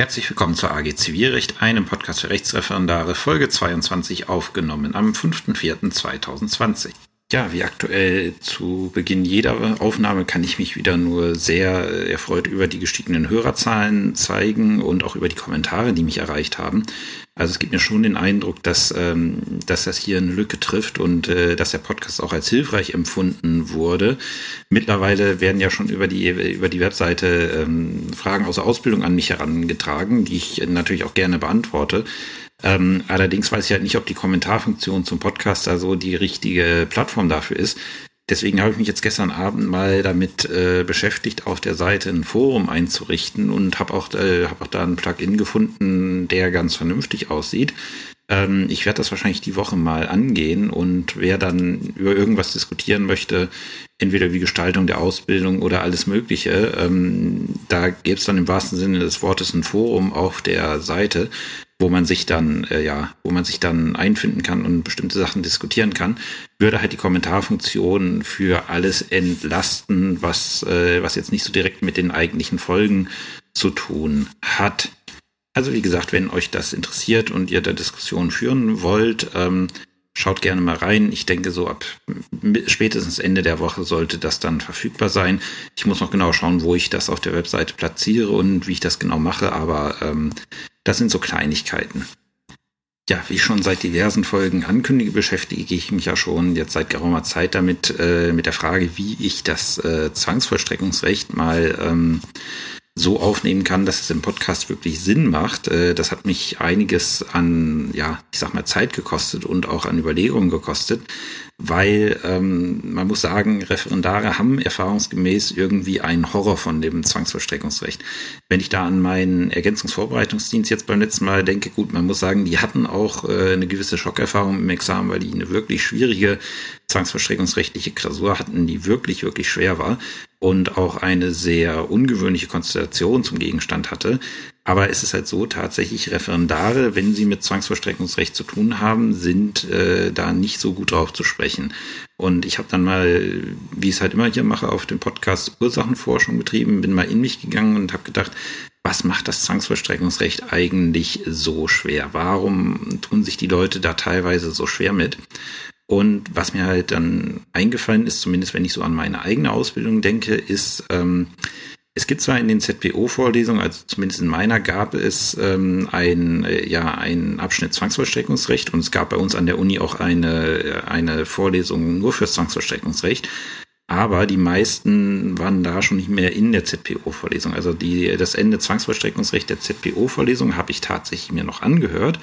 Herzlich willkommen zur AG Zivilrecht, einem Podcast für Rechtsreferendare, Folge 22 aufgenommen am 5.4.2020. Ja, wie aktuell zu Beginn jeder Aufnahme kann ich mich wieder nur sehr äh, erfreut über die gestiegenen Hörerzahlen zeigen und auch über die Kommentare, die mich erreicht haben. Also es gibt mir schon den Eindruck, dass, ähm, dass das hier eine Lücke trifft und äh, dass der Podcast auch als hilfreich empfunden wurde. Mittlerweile werden ja schon über die, über die Webseite ähm, Fragen aus der Ausbildung an mich herangetragen, die ich natürlich auch gerne beantworte. Ähm, allerdings weiß ich halt nicht, ob die Kommentarfunktion zum Podcast also die richtige Plattform dafür ist. Deswegen habe ich mich jetzt gestern Abend mal damit äh, beschäftigt, auf der Seite ein Forum einzurichten und habe auch, äh, hab auch da ein Plugin gefunden, der ganz vernünftig aussieht. Ähm, ich werde das wahrscheinlich die Woche mal angehen und wer dann über irgendwas diskutieren möchte, entweder wie Gestaltung der Ausbildung oder alles Mögliche, ähm, da gäbe es dann im wahrsten Sinne des Wortes ein Forum auf der Seite wo man sich dann, äh, ja, wo man sich dann einfinden kann und bestimmte Sachen diskutieren kann, würde halt die Kommentarfunktion für alles entlasten, was, äh, was jetzt nicht so direkt mit den eigentlichen Folgen zu tun hat. Also wie gesagt, wenn euch das interessiert und ihr da Diskussionen führen wollt, ähm, schaut gerne mal rein. Ich denke, so ab spätestens Ende der Woche sollte das dann verfügbar sein. Ich muss noch genau schauen, wo ich das auf der Webseite platziere und wie ich das genau mache, aber ähm, das sind so Kleinigkeiten. Ja, wie schon seit diversen Folgen ankündige, beschäftige ich mich ja schon jetzt seit geraumer Zeit damit, äh, mit der Frage, wie ich das äh, Zwangsvollstreckungsrecht mal ähm, so aufnehmen kann, dass es im Podcast wirklich Sinn macht. Äh, das hat mich einiges an, ja, ich sag mal, Zeit gekostet und auch an Überlegungen gekostet weil ähm, man muss sagen, Referendare haben erfahrungsgemäß irgendwie einen Horror von dem Zwangsvollstreckungsrecht. Wenn ich da an meinen Ergänzungsvorbereitungsdienst jetzt beim letzten Mal denke, gut, man muss sagen, die hatten auch äh, eine gewisse Schockerfahrung im Examen, weil die eine wirklich schwierige zwangsvollstreckungsrechtliche Klausur hatten, die wirklich, wirklich schwer war und auch eine sehr ungewöhnliche Konstellation zum Gegenstand hatte. Aber es ist halt so, tatsächlich Referendare, wenn sie mit Zwangsvollstreckungsrecht zu tun haben, sind äh, da nicht so gut drauf zu sprechen. Und ich habe dann mal, wie ich es halt immer hier mache, auf dem Podcast Ursachenforschung betrieben, bin mal in mich gegangen und habe gedacht, was macht das Zwangsvollstreckungsrecht eigentlich so schwer? Warum tun sich die Leute da teilweise so schwer mit? Und was mir halt dann eingefallen ist, zumindest wenn ich so an meine eigene Ausbildung denke, ist, ähm, es gibt zwar in den ZPO-Vorlesungen, also zumindest in meiner gab es ähm, ein, äh, ja, einen Abschnitt Zwangsvollstreckungsrecht und es gab bei uns an der Uni auch eine, eine Vorlesung nur für Zwangsvollstreckungsrecht. Aber die meisten waren da schon nicht mehr in der ZPO-Vorlesung. Also die, das Ende Zwangsvollstreckungsrecht der ZPO-Vorlesung habe ich tatsächlich mir noch angehört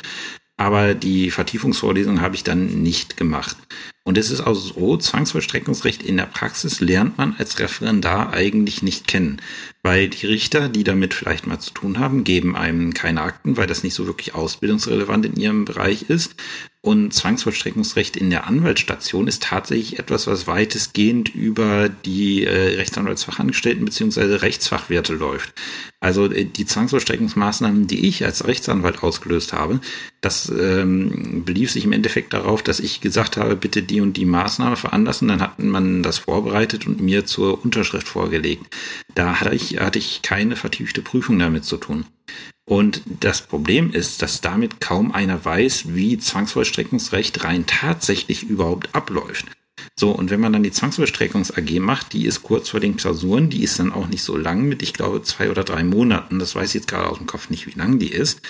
aber die Vertiefungsvorlesung habe ich dann nicht gemacht. Und es ist auch so, Zwangsvollstreckungsrecht in der Praxis lernt man als Referendar eigentlich nicht kennen, weil die Richter, die damit vielleicht mal zu tun haben, geben einem keine Akten, weil das nicht so wirklich ausbildungsrelevant in ihrem Bereich ist. Und Zwangsvollstreckungsrecht in der Anwaltsstation ist tatsächlich etwas, was weitestgehend über die äh, Rechtsanwaltsfachangestellten beziehungsweise Rechtsfachwerte läuft. Also äh, die Zwangsvollstreckungsmaßnahmen, die ich als Rechtsanwalt ausgelöst habe, das ähm, belief sich im Endeffekt darauf, dass ich gesagt habe, bitte die und die Maßnahme veranlassen. Dann hat man das vorbereitet und mir zur Unterschrift vorgelegt. Da hatte ich, hatte ich keine vertiefte Prüfung damit zu tun. Und das Problem ist, dass damit kaum einer weiß, wie Zwangsvollstreckungsrecht rein tatsächlich überhaupt abläuft. So, und wenn man dann die Zwangsvollstreckungs AG macht, die ist kurz vor den Klausuren, die ist dann auch nicht so lang mit, ich glaube, zwei oder drei Monaten. Das weiß ich jetzt gerade aus dem Kopf nicht, wie lang die ist.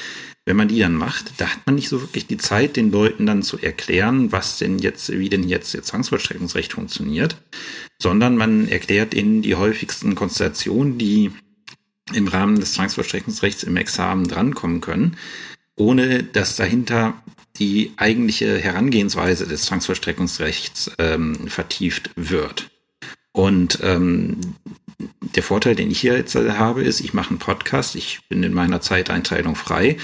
Wenn man die dann macht, da hat man nicht so wirklich die Zeit, den Leuten dann zu erklären, was denn jetzt, wie denn jetzt ihr Zwangsvollstreckungsrecht funktioniert, sondern man erklärt ihnen die häufigsten Konstellationen, die im Rahmen des Zwangsvollstreckungsrechts im Examen drankommen können, ohne dass dahinter die eigentliche Herangehensweise des Zwangsvollstreckungsrechts ähm, vertieft wird. Und ähm, der Vorteil, den ich hier jetzt habe, ist, ich mache einen Podcast, ich bin in meiner Zeiteinteilung frei.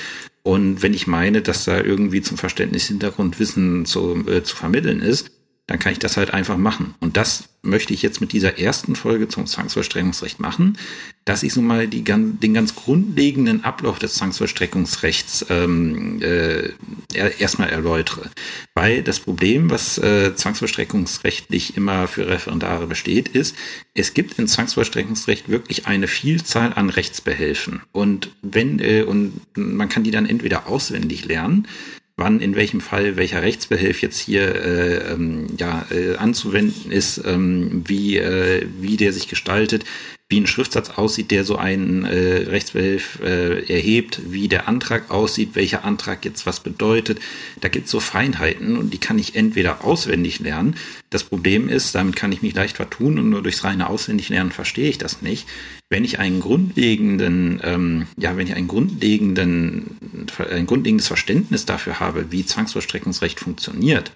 Und wenn ich meine, dass da irgendwie zum Verständnis Hintergrundwissen zu, äh, zu vermitteln ist, dann kann ich das halt einfach machen. Und das möchte ich jetzt mit dieser ersten Folge zum Zwangsvollstreckungsrecht machen, dass ich so mal die, den ganz grundlegenden Ablauf des Zwangsvollstreckungsrechts ähm, äh, erstmal erläutere. Weil das Problem, was äh, zwangsvollstreckungsrechtlich immer für Referendare besteht, ist, es gibt im Zwangsvollstreckungsrecht wirklich eine Vielzahl an Rechtsbehelfen. Und wenn, äh, und man kann die dann entweder auswendig lernen, wann in welchem Fall welcher Rechtsbehelf jetzt hier äh, ähm, ja, äh, anzuwenden ist, ähm, wie, äh, wie der sich gestaltet, wie ein Schriftsatz aussieht, der so einen äh, Rechtsbehelf äh, erhebt, wie der Antrag aussieht, welcher Antrag jetzt was bedeutet. Da gibt es so Feinheiten und die kann ich entweder auswendig lernen. Das Problem ist, damit kann ich mich leicht vertun und nur durchs reine Auswendiglernen verstehe ich das nicht. Wenn ich einen grundlegenden, ähm, ja, wenn ich einen grundlegenden, ein grundlegendes Verständnis dafür habe, wie Zwangsvollstreckungsrecht funktioniert,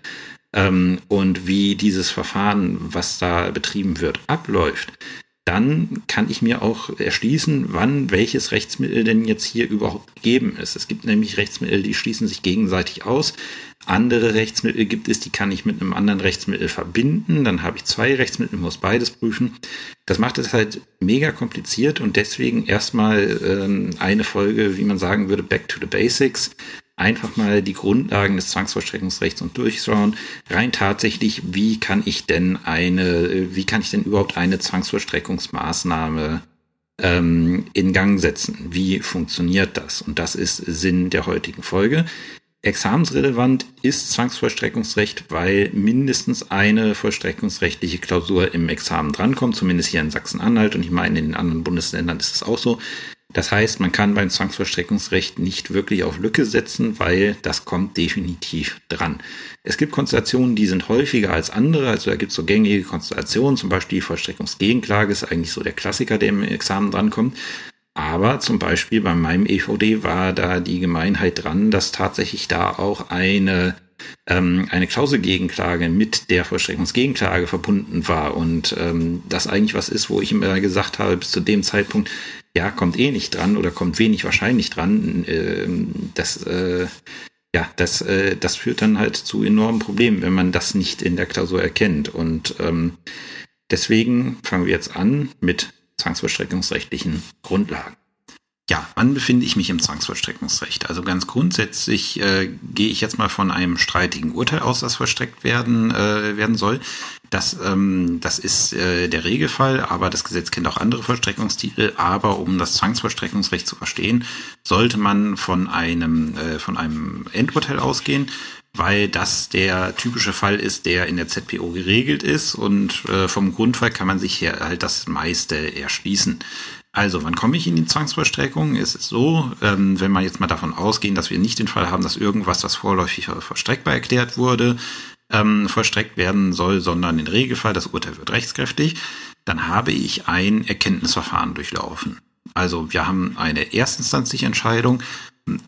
ähm, und wie dieses Verfahren, was da betrieben wird, abläuft, dann kann ich mir auch erschließen, wann welches Rechtsmittel denn jetzt hier überhaupt gegeben ist. Es gibt nämlich Rechtsmittel, die schließen sich gegenseitig aus. Andere Rechtsmittel gibt es, die kann ich mit einem anderen Rechtsmittel verbinden. Dann habe ich zwei Rechtsmittel, muss beides prüfen. Das macht es halt mega kompliziert und deswegen erstmal ähm, eine Folge, wie man sagen würde, Back to the Basics einfach mal die Grundlagen des Zwangsvollstreckungsrechts und durchschauen. Rein tatsächlich, wie kann ich denn eine, wie kann ich denn überhaupt eine Zwangsvollstreckungsmaßnahme ähm, in Gang setzen? Wie funktioniert das? Und das ist Sinn der heutigen Folge. Examensrelevant ist Zwangsvollstreckungsrecht, weil mindestens eine vollstreckungsrechtliche Klausur im Examen drankommt, zumindest hier in Sachsen-Anhalt und ich meine, in den anderen Bundesländern ist es auch so. Das heißt, man kann beim Zwangsvollstreckungsrecht nicht wirklich auf Lücke setzen, weil das kommt definitiv dran. Es gibt Konstellationen, die sind häufiger als andere. Also da gibt es so gängige Konstellationen, zum Beispiel die Vollstreckungsgegenklage ist eigentlich so der Klassiker, der im Examen drankommt. Aber zum Beispiel bei meinem EVD war da die Gemeinheit dran, dass tatsächlich da auch eine ähm, eine Klauselgegenklage mit der Vollstreckungsgegenklage verbunden war und ähm, das eigentlich was ist, wo ich immer gesagt habe, bis zu dem Zeitpunkt, ja, kommt eh nicht dran oder kommt wenig wahrscheinlich dran. Äh, das, äh, ja, das, äh, das führt dann halt zu enormen Problemen, wenn man das nicht in der Klausur erkennt. Und ähm, deswegen fangen wir jetzt an mit zwangsvollstreckungsrechtlichen Grundlagen. Ja, wann befinde ich mich im Zwangsvollstreckungsrecht? Also ganz grundsätzlich äh, gehe ich jetzt mal von einem streitigen Urteil aus, das vollstreckt werden, äh, werden soll. Das, ähm, das ist äh, der Regelfall, aber das Gesetz kennt auch andere Vollstreckungstitel. Aber um das Zwangsvollstreckungsrecht zu verstehen, sollte man von einem, äh, von einem Endurteil ausgehen weil das der typische Fall ist, der in der ZPO geregelt ist und äh, vom Grundfall kann man sich hier halt das meiste erschließen. Also, wann komme ich in die Zwangsvollstreckung? Es ist so, ähm, wenn wir jetzt mal davon ausgehen, dass wir nicht den Fall haben, dass irgendwas, das vorläufig vollstreckbar erklärt wurde, ähm, vollstreckt werden soll, sondern im Regelfall, das Urteil wird rechtskräftig, dann habe ich ein Erkenntnisverfahren durchlaufen. Also wir haben eine erstinstanzliche Entscheidung,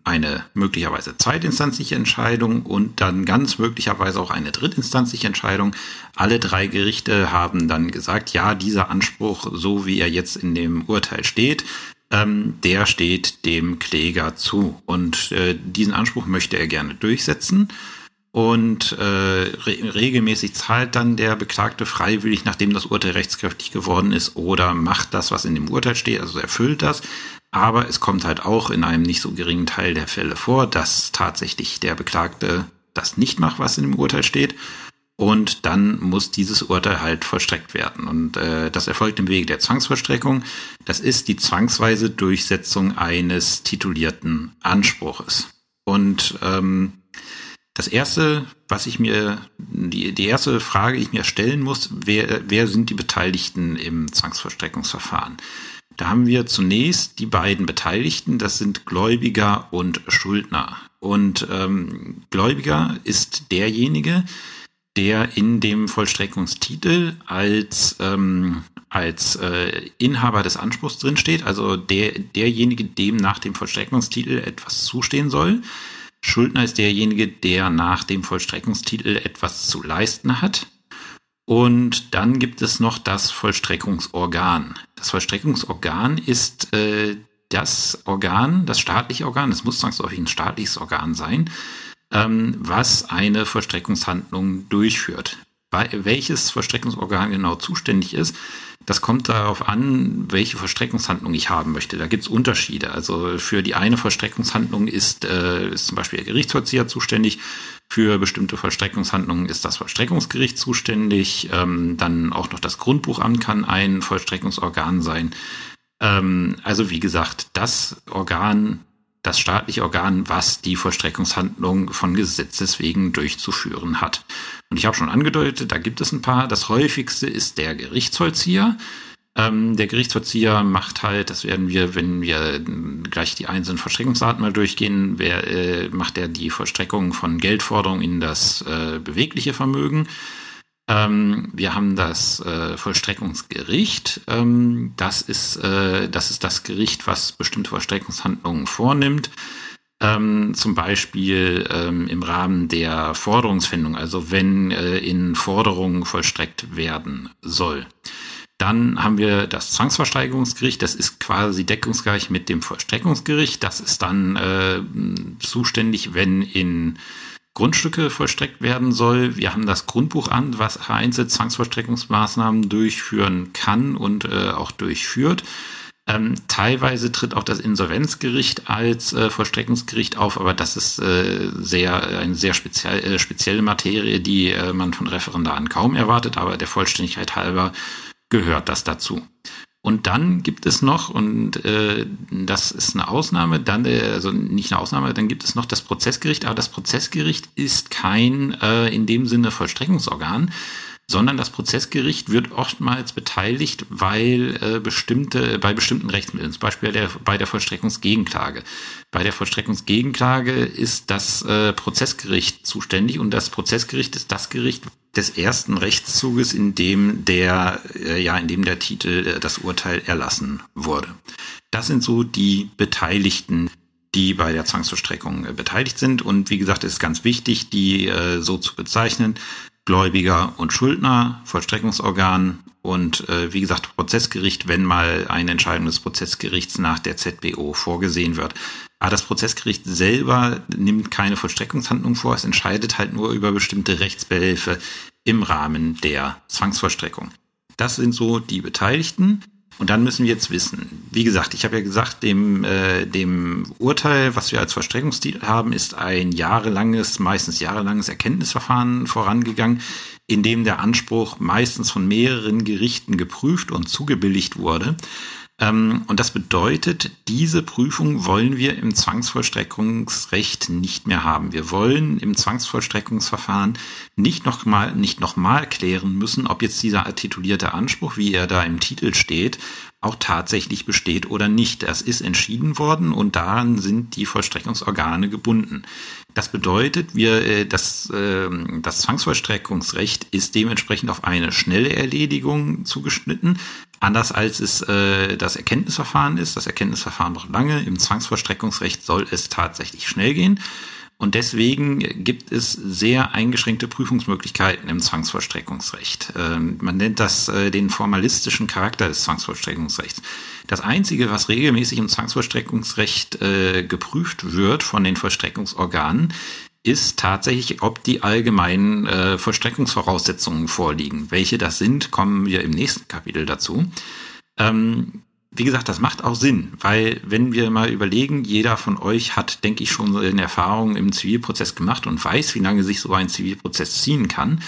eine möglicherweise zweitinstanzliche Entscheidung und dann ganz möglicherweise auch eine drittinstanzliche Entscheidung. Alle drei Gerichte haben dann gesagt, ja, dieser Anspruch, so wie er jetzt in dem Urteil steht, ähm, der steht dem Kläger zu. Und äh, diesen Anspruch möchte er gerne durchsetzen. Und äh, re regelmäßig zahlt dann der Beklagte freiwillig, nachdem das Urteil rechtskräftig geworden ist, oder macht das, was in dem Urteil steht, also erfüllt das. Aber es kommt halt auch in einem nicht so geringen Teil der Fälle vor, dass tatsächlich der Beklagte das nicht macht, was in dem Urteil steht. Und dann muss dieses Urteil halt vollstreckt werden. Und äh, das erfolgt im Wege der Zwangsvollstreckung. Das ist die zwangsweise Durchsetzung eines titulierten Anspruches. Und ähm, das erste, was ich mir, die, die erste Frage, die ich mir stellen muss, wer, wer sind die Beteiligten im Zwangsvollstreckungsverfahren? Da haben wir zunächst die beiden Beteiligten, das sind Gläubiger und Schuldner. Und ähm, Gläubiger ist derjenige, der in dem Vollstreckungstitel als, ähm, als äh, Inhaber des Anspruchs drinsteht, also der, derjenige, dem nach dem Vollstreckungstitel etwas zustehen soll. Schuldner ist derjenige, der nach dem Vollstreckungstitel etwas zu leisten hat. Und dann gibt es noch das Vollstreckungsorgan. Das Vollstreckungsorgan ist äh, das Organ, das staatliche Organ, es muss zwangsläufig ein staatliches Organ sein, ähm, was eine Vollstreckungshandlung durchführt. welches Vollstreckungsorgan genau zuständig ist, das kommt darauf an, welche Vollstreckungshandlung ich haben möchte. Da gibt es Unterschiede. Also für die eine Vollstreckungshandlung ist, äh, ist zum Beispiel der Gerichtsvollzieher zuständig. Für bestimmte Vollstreckungshandlungen ist das Vollstreckungsgericht zuständig. Ähm, dann auch noch das Grundbuchamt kann ein Vollstreckungsorgan sein. Ähm, also wie gesagt, das Organ, das staatliche Organ, was die Vollstreckungshandlung von Gesetzes wegen durchzuführen hat. Und ich habe schon angedeutet, da gibt es ein paar. Das häufigste ist der Gerichtsvollzieher. Ähm, der Gerichtsvollzieher macht halt, das werden wir, wenn wir gleich die einzelnen Vollstreckungsarten mal durchgehen, wer, äh, macht er die Vollstreckung von Geldforderungen in das äh, bewegliche Vermögen. Ähm, wir haben das äh, Vollstreckungsgericht. Ähm, das, ist, äh, das ist das Gericht, was bestimmte Vollstreckungshandlungen vornimmt. Ähm, zum Beispiel ähm, im Rahmen der Forderungsfindung, also wenn äh, in Forderungen vollstreckt werden soll. Dann haben wir das Zwangsversteigerungsgericht, das ist quasi deckungsgleich mit dem Vollstreckungsgericht. Das ist dann äh, zuständig, wenn in Grundstücke vollstreckt werden soll. Wir haben das Grundbuchamt, was vereinzelt Zwangsvollstreckungsmaßnahmen durchführen kann und äh, auch durchführt. Ähm, teilweise tritt auch das Insolvenzgericht als äh, Vollstreckungsgericht auf, aber das ist äh, sehr eine sehr speziell, äh, spezielle Materie, die äh, man von Referendaren kaum erwartet, aber der Vollständigkeit halber gehört das dazu. Und dann gibt es noch, und äh, das ist eine Ausnahme, dann, äh, also nicht eine Ausnahme, dann gibt es noch das Prozessgericht, aber das Prozessgericht ist kein äh, in dem Sinne Vollstreckungsorgan, sondern das Prozessgericht wird oftmals beteiligt, weil äh, bestimmte, bei bestimmten Rechtsmitteln, zum Beispiel der, bei der Vollstreckungsgegenklage. Bei der Vollstreckungsgegenklage ist das äh, Prozessgericht zuständig und das Prozessgericht ist das Gericht des ersten Rechtszuges, in dem der, äh, ja, in dem der Titel, äh, das Urteil erlassen wurde. Das sind so die Beteiligten, die bei der Zwangsvollstreckung äh, beteiligt sind. Und wie gesagt, es ist ganz wichtig, die äh, so zu bezeichnen. Gläubiger und Schuldner, Vollstreckungsorgan und äh, wie gesagt Prozessgericht, wenn mal eine Entscheidung des Prozessgerichts nach der ZBO vorgesehen wird. Aber das Prozessgericht selber nimmt keine Vollstreckungshandlung vor, es entscheidet halt nur über bestimmte Rechtsbehelfe im Rahmen der Zwangsvollstreckung. Das sind so die Beteiligten. Und dann müssen wir jetzt wissen, wie gesagt, ich habe ja gesagt, dem, äh, dem Urteil, was wir als Vollstreckungstitel haben, ist ein jahrelanges, meistens jahrelanges Erkenntnisverfahren vorangegangen, in dem der Anspruch meistens von mehreren Gerichten geprüft und zugebilligt wurde. Ähm, und das bedeutet, diese Prüfung wollen wir im Zwangsvollstreckungsrecht nicht mehr haben. Wir wollen im Zwangsvollstreckungsverfahren nicht nochmal, nicht nochmal klären müssen, ob jetzt dieser titulierte Anspruch, wie er da im Titel steht, auch tatsächlich besteht oder nicht. Das ist entschieden worden und daran sind die Vollstreckungsorgane gebunden. Das bedeutet, wir, äh, das, ähm, das Zwangsvollstreckungsrecht ist dementsprechend auf eine schnelle Erledigung zugeschnitten, anders als es äh, das Erkenntnisverfahren ist. Das Erkenntnisverfahren braucht lange. Im Zwangsvollstreckungsrecht soll es tatsächlich schnell gehen. Und deswegen gibt es sehr eingeschränkte Prüfungsmöglichkeiten im Zwangsvollstreckungsrecht. Ähm, man nennt das äh, den formalistischen Charakter des Zwangsvollstreckungsrechts. Das Einzige, was regelmäßig im Zwangsvollstreckungsrecht äh, geprüft wird von den Vollstreckungsorganen, ist tatsächlich, ob die allgemeinen äh, Vollstreckungsvoraussetzungen vorliegen. Welche das sind, kommen wir im nächsten Kapitel dazu. Ähm, wie gesagt, das macht auch Sinn, weil wenn wir mal überlegen, jeder von euch hat, denke ich, schon eine Erfahrung im Zivilprozess gemacht und weiß, wie lange sich so ein Zivilprozess ziehen kann.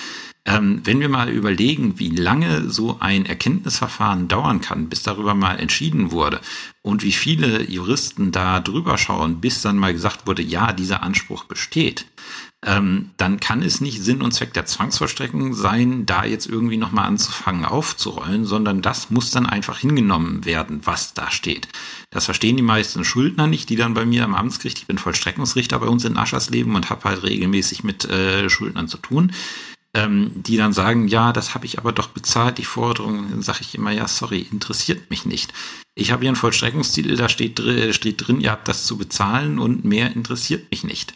Ähm, wenn wir mal überlegen, wie lange so ein Erkenntnisverfahren dauern kann, bis darüber mal entschieden wurde und wie viele Juristen da drüber schauen, bis dann mal gesagt wurde, ja, dieser Anspruch besteht, ähm, dann kann es nicht Sinn und Zweck der Zwangsvollstreckung sein, da jetzt irgendwie nochmal anzufangen aufzurollen, sondern das muss dann einfach hingenommen werden, was da steht. Das verstehen die meisten Schuldner nicht, die dann bei mir am Amtsgericht, ich bin Vollstreckungsrichter bei uns in Aschersleben und habe halt regelmäßig mit äh, Schuldnern zu tun, ähm, die dann sagen, ja, das habe ich aber doch bezahlt, die Forderung, dann sage ich immer, ja, sorry, interessiert mich nicht. Ich habe hier einen Vollstreckungstitel, da steht, steht drin, ihr habt das zu bezahlen und mehr interessiert mich nicht.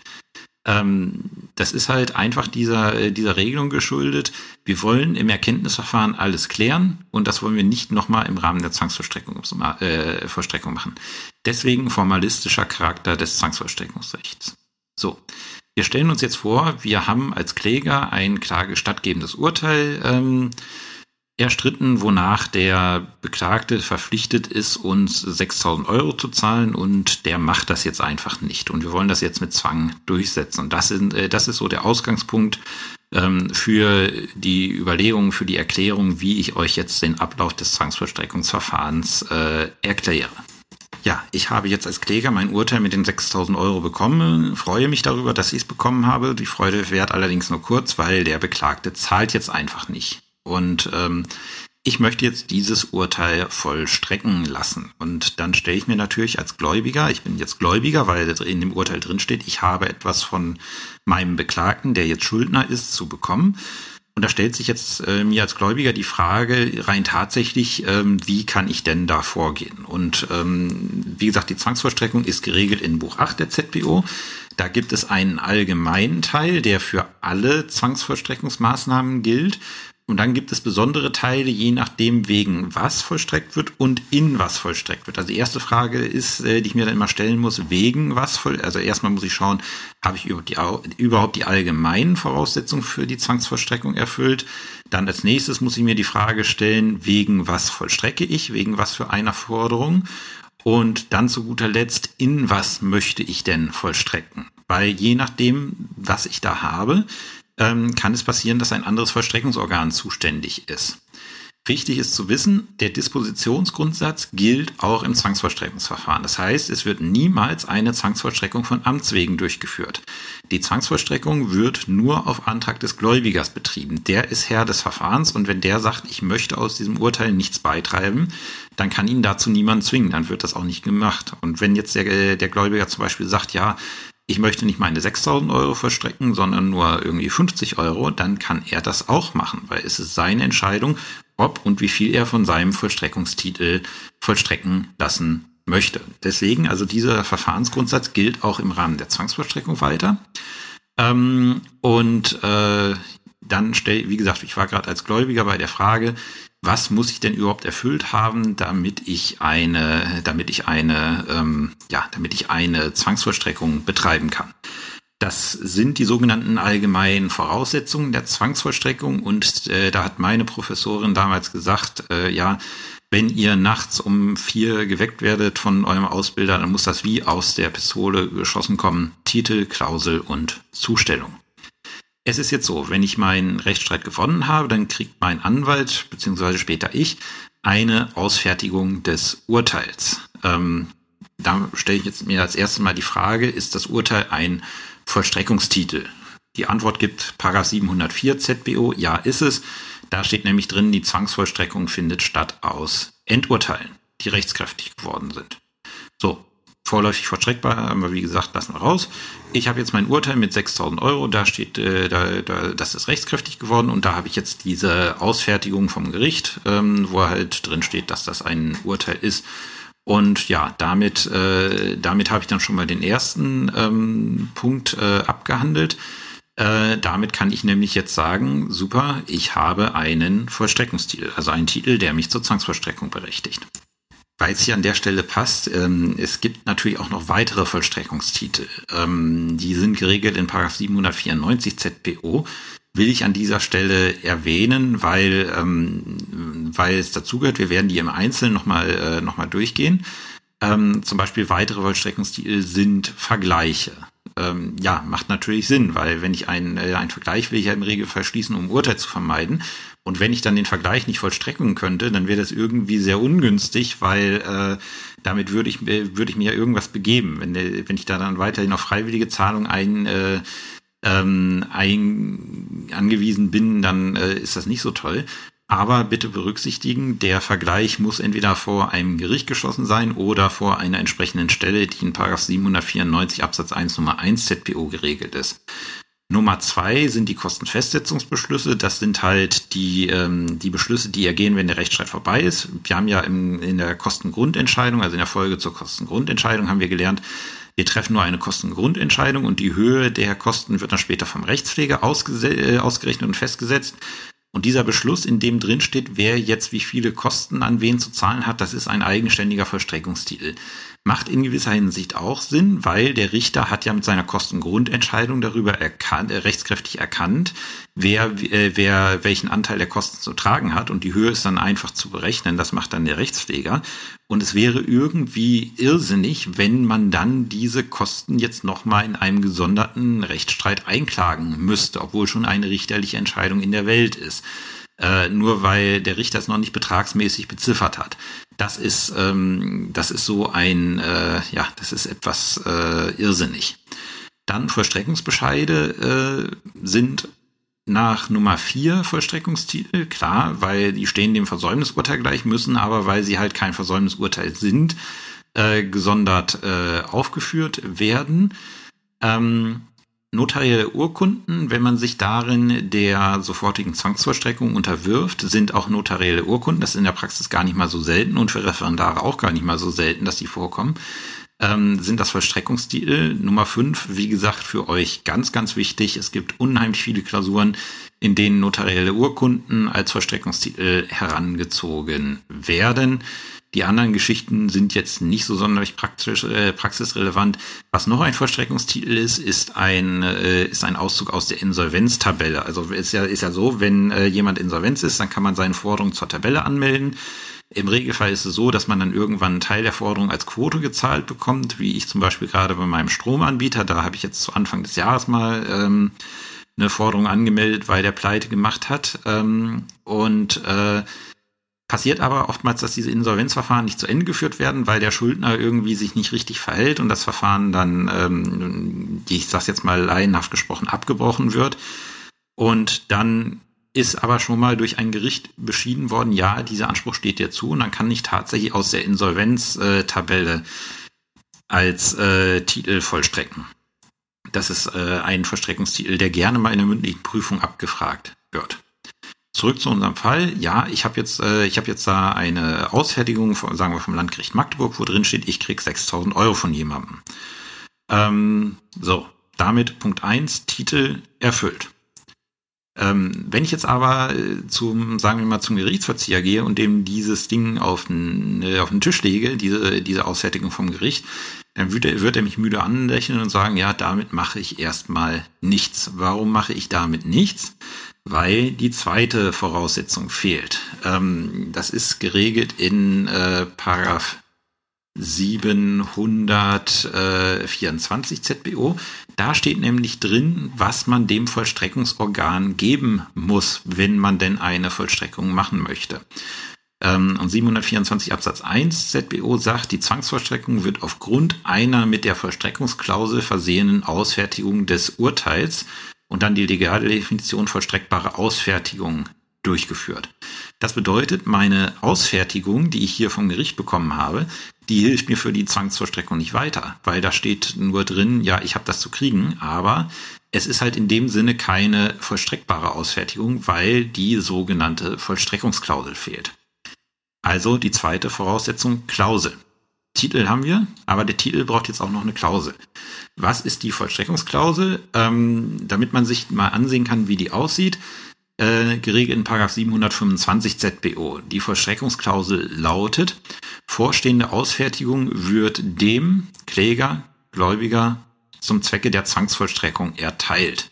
Ähm, das ist halt einfach dieser, äh, dieser Regelung geschuldet. Wir wollen im Erkenntnisverfahren alles klären und das wollen wir nicht nochmal im Rahmen der Zwangsvollstreckung äh, Vollstreckung machen. Deswegen formalistischer Charakter des Zwangsvollstreckungsrechts. So. Wir stellen uns jetzt vor, wir haben als Kläger ein klagestattgebendes Urteil ähm, erstritten, wonach der Beklagte verpflichtet ist, uns 6000 Euro zu zahlen und der macht das jetzt einfach nicht. Und wir wollen das jetzt mit Zwang durchsetzen. Und das, sind, äh, das ist so der Ausgangspunkt ähm, für die Überlegungen, für die Erklärung, wie ich euch jetzt den Ablauf des Zwangsvollstreckungsverfahrens äh, erkläre. Ja, ich habe jetzt als Kläger mein Urteil mit den 6000 Euro bekommen, freue mich darüber, dass ich es bekommen habe. Die Freude währt allerdings nur kurz, weil der Beklagte zahlt jetzt einfach nicht. Und ähm, ich möchte jetzt dieses Urteil vollstrecken lassen. Und dann stelle ich mir natürlich als Gläubiger, ich bin jetzt Gläubiger, weil in dem Urteil drin steht, ich habe etwas von meinem Beklagten, der jetzt Schuldner ist, zu bekommen. Und da stellt sich jetzt äh, mir als Gläubiger die Frage rein tatsächlich, ähm, wie kann ich denn da vorgehen? Und ähm, wie gesagt, die Zwangsvollstreckung ist geregelt in Buch 8 der ZPO. Da gibt es einen allgemeinen Teil, der für alle Zwangsvollstreckungsmaßnahmen gilt. Und dann gibt es besondere Teile, je nachdem, wegen was vollstreckt wird und in was vollstreckt wird. Also die erste Frage ist, äh, die ich mir dann immer stellen muss, wegen was voll, also erstmal muss ich schauen, habe ich überhaupt die, überhaupt die allgemeinen Voraussetzungen für die Zwangsvollstreckung erfüllt? Dann als nächstes muss ich mir die Frage stellen, wegen was vollstrecke ich, wegen was für einer Forderung? Und dann zu guter Letzt, in was möchte ich denn vollstrecken? Weil je nachdem, was ich da habe, ähm, kann es passieren, dass ein anderes Vollstreckungsorgan zuständig ist. Wichtig ist zu wissen, der Dispositionsgrundsatz gilt auch im Zwangsvollstreckungsverfahren. Das heißt, es wird niemals eine Zwangsvollstreckung von Amts wegen durchgeführt. Die Zwangsvollstreckung wird nur auf Antrag des Gläubigers betrieben. Der ist Herr des Verfahrens und wenn der sagt, ich möchte aus diesem Urteil nichts beitreiben, dann kann ihn dazu niemand zwingen, dann wird das auch nicht gemacht. Und wenn jetzt der, der Gläubiger zum Beispiel sagt, ja, ich möchte nicht meine 6000 Euro verstrecken, sondern nur irgendwie 50 Euro, dann kann er das auch machen, weil es ist seine Entscheidung, ob und wie viel er von seinem Vollstreckungstitel vollstrecken lassen möchte. Deswegen, also dieser Verfahrensgrundsatz gilt auch im Rahmen der Zwangsvollstreckung weiter. Ähm, und äh, dann stell, wie gesagt, ich war gerade als Gläubiger bei der Frage, was muss ich denn überhaupt erfüllt haben, damit ich eine, damit ich eine, ähm, ja, damit ich eine Zwangsvollstreckung betreiben kann. Das sind die sogenannten allgemeinen Voraussetzungen der Zwangsvollstreckung und äh, da hat meine Professorin damals gesagt, äh, ja, wenn ihr nachts um vier geweckt werdet von eurem Ausbilder, dann muss das wie aus der Pistole geschossen kommen. Titel, Klausel und Zustellung. Es ist jetzt so, wenn ich meinen Rechtsstreit gewonnen habe, dann kriegt mein Anwalt, beziehungsweise später ich, eine Ausfertigung des Urteils. Ähm, da stelle ich jetzt mir als erstes mal die Frage, ist das Urteil ein Vollstreckungstitel? Die Antwort gibt Paragraph 704 ZBO, ja ist es. Da steht nämlich drin, die Zwangsvollstreckung findet statt aus Endurteilen, die rechtskräftig geworden sind. So, vorläufig vollstreckbar, haben wir wie gesagt, lassen wir raus. Ich habe jetzt mein Urteil mit 6000 Euro, da steht, äh, da, da, das ist rechtskräftig geworden und da habe ich jetzt diese Ausfertigung vom Gericht, ähm, wo halt drin steht, dass das ein Urteil ist. Und ja, damit, äh, damit habe ich dann schon mal den ersten ähm, Punkt äh, abgehandelt. Äh, damit kann ich nämlich jetzt sagen, super, ich habe einen Vollstreckungstitel, also einen Titel, der mich zur Zwangsvollstreckung berechtigt. Weil es hier an der Stelle passt, ähm, es gibt natürlich auch noch weitere Vollstreckungstitel. Ähm, die sind geregelt in 794 ZPO. Will ich an dieser Stelle erwähnen, weil, ähm, weil es dazugehört, wir werden die im Einzelnen nochmal äh, noch mal durchgehen. Ähm, zum Beispiel weitere Vollstreckungstitel sind Vergleiche. Ähm, ja, macht natürlich Sinn, weil wenn ich einen, äh, einen Vergleich will ich ja im Regelfall schließen, um Urteil zu vermeiden. Und wenn ich dann den Vergleich nicht vollstrecken könnte, dann wäre das irgendwie sehr ungünstig, weil äh, damit würde ich, würde ich mir ja irgendwas begeben. Wenn, wenn ich da dann weiterhin auf freiwillige Zahlung ein, äh, ähm, ein, angewiesen bin, dann äh, ist das nicht so toll. Aber bitte berücksichtigen, der Vergleich muss entweder vor einem Gericht geschossen sein oder vor einer entsprechenden Stelle, die in 794 Absatz 1 Nummer 1 ZPO geregelt ist. Nummer zwei sind die Kostenfestsetzungsbeschlüsse. Das sind halt die, ähm, die Beschlüsse, die ergehen, wenn der Rechtsstreit vorbei ist. Wir haben ja im, in der Kostengrundentscheidung, also in der Folge zur Kostengrundentscheidung, haben wir gelernt, wir treffen nur eine Kostengrundentscheidung und die Höhe der Kosten wird dann später vom Rechtspfleger äh, ausgerechnet und festgesetzt. Und dieser Beschluss, in dem drin steht, wer jetzt wie viele Kosten an wen zu zahlen hat, das ist ein eigenständiger Vollstreckungstitel. Macht in gewisser Hinsicht auch Sinn, weil der Richter hat ja mit seiner Kostengrundentscheidung darüber erkannt, äh, rechtskräftig erkannt, wer, äh, wer welchen Anteil der Kosten zu tragen hat und die Höhe ist dann einfach zu berechnen. Das macht dann der Rechtspfleger. Und es wäre irgendwie irrsinnig, wenn man dann diese Kosten jetzt nochmal in einem gesonderten Rechtsstreit einklagen müsste, obwohl schon eine richterliche Entscheidung in der Welt ist äh, nur weil der Richter es noch nicht betragsmäßig beziffert hat. Das ist, ähm, das ist so ein, äh, ja, das ist etwas äh, irrsinnig. Dann Vollstreckungsbescheide äh, sind nach Nummer vier Vollstreckungstitel, klar, weil die stehen dem Versäumnisurteil gleich, müssen aber, weil sie halt kein Versäumnisurteil sind, äh, gesondert äh, aufgeführt werden. Ähm, Notarielle Urkunden, wenn man sich darin der sofortigen Zwangsvollstreckung unterwirft, sind auch notarielle Urkunden. Das ist in der Praxis gar nicht mal so selten und für Referendare auch gar nicht mal so selten, dass die vorkommen. Ähm, sind das Vollstreckungstitel. Nummer fünf, wie gesagt, für euch ganz, ganz wichtig. Es gibt unheimlich viele Klausuren, in denen notarielle Urkunden als Vollstreckungstitel herangezogen werden. Die anderen Geschichten sind jetzt nicht so sonderlich praktisch, äh, praxisrelevant. Was noch ein Vollstreckungstitel ist, ist ein, äh, ist ein Auszug aus der Insolvenztabelle. Also ist ja, ist ja so, wenn äh, jemand insolvenz ist, dann kann man seine Forderung zur Tabelle anmelden. Im Regelfall ist es so, dass man dann irgendwann einen Teil der Forderung als Quote gezahlt bekommt, wie ich zum Beispiel gerade bei meinem Stromanbieter. Da habe ich jetzt zu Anfang des Jahres mal ähm, eine Forderung angemeldet, weil der Pleite gemacht hat. Ähm, und äh, Passiert aber oftmals, dass diese Insolvenzverfahren nicht zu Ende geführt werden, weil der Schuldner irgendwie sich nicht richtig verhält und das Verfahren dann, ähm, ich sag's jetzt mal laienhaft gesprochen, abgebrochen wird. Und dann ist aber schon mal durch ein Gericht beschieden worden, ja, dieser Anspruch steht dir zu und dann kann ich tatsächlich aus der Insolvenztabelle als äh, Titel vollstrecken. Das ist äh, ein Vollstreckungstitel, der gerne mal in der mündlichen Prüfung abgefragt wird. Zurück zu unserem Fall. Ja, ich habe jetzt, äh, ich habe jetzt da eine Ausfertigung, von, sagen wir vom Landgericht Magdeburg, wo drin steht, ich krieg 6.000 Euro von jemandem. Ähm, so, damit Punkt eins Titel erfüllt. Ähm, wenn ich jetzt aber äh, zum, sagen wir mal, zum Gerichtsverzieher gehe und dem dieses Ding auf den, äh, auf den Tisch lege, diese, diese Ausfertigung vom Gericht, dann wird er, wird er mich müde anlächeln und sagen, ja, damit mache ich erstmal nichts. Warum mache ich damit nichts? Weil die zweite Voraussetzung fehlt. Ähm, das ist geregelt in äh, Paragraph 724 ZBO. Da steht nämlich drin, was man dem Vollstreckungsorgan geben muss, wenn man denn eine Vollstreckung machen möchte. Ähm, und 724 Absatz 1 ZBO sagt, die Zwangsvollstreckung wird aufgrund einer mit der Vollstreckungsklausel versehenen Ausfertigung des Urteils und dann die legale Definition vollstreckbare Ausfertigung durchgeführt. Das bedeutet, meine Ausfertigung, die ich hier vom Gericht bekommen habe, die hilft mir für die Zwangsvollstreckung nicht weiter, weil da steht nur drin, ja, ich habe das zu kriegen, aber es ist halt in dem Sinne keine vollstreckbare Ausfertigung, weil die sogenannte Vollstreckungsklausel fehlt. Also die zweite Voraussetzung, Klausel. Titel haben wir, aber der Titel braucht jetzt auch noch eine Klausel. Was ist die Vollstreckungsklausel? Ähm, damit man sich mal ansehen kann, wie die aussieht, äh, geregelt in Paragraph 725 ZBO. Die Vollstreckungsklausel lautet, vorstehende Ausfertigung wird dem Kläger, Gläubiger zum Zwecke der Zwangsvollstreckung erteilt.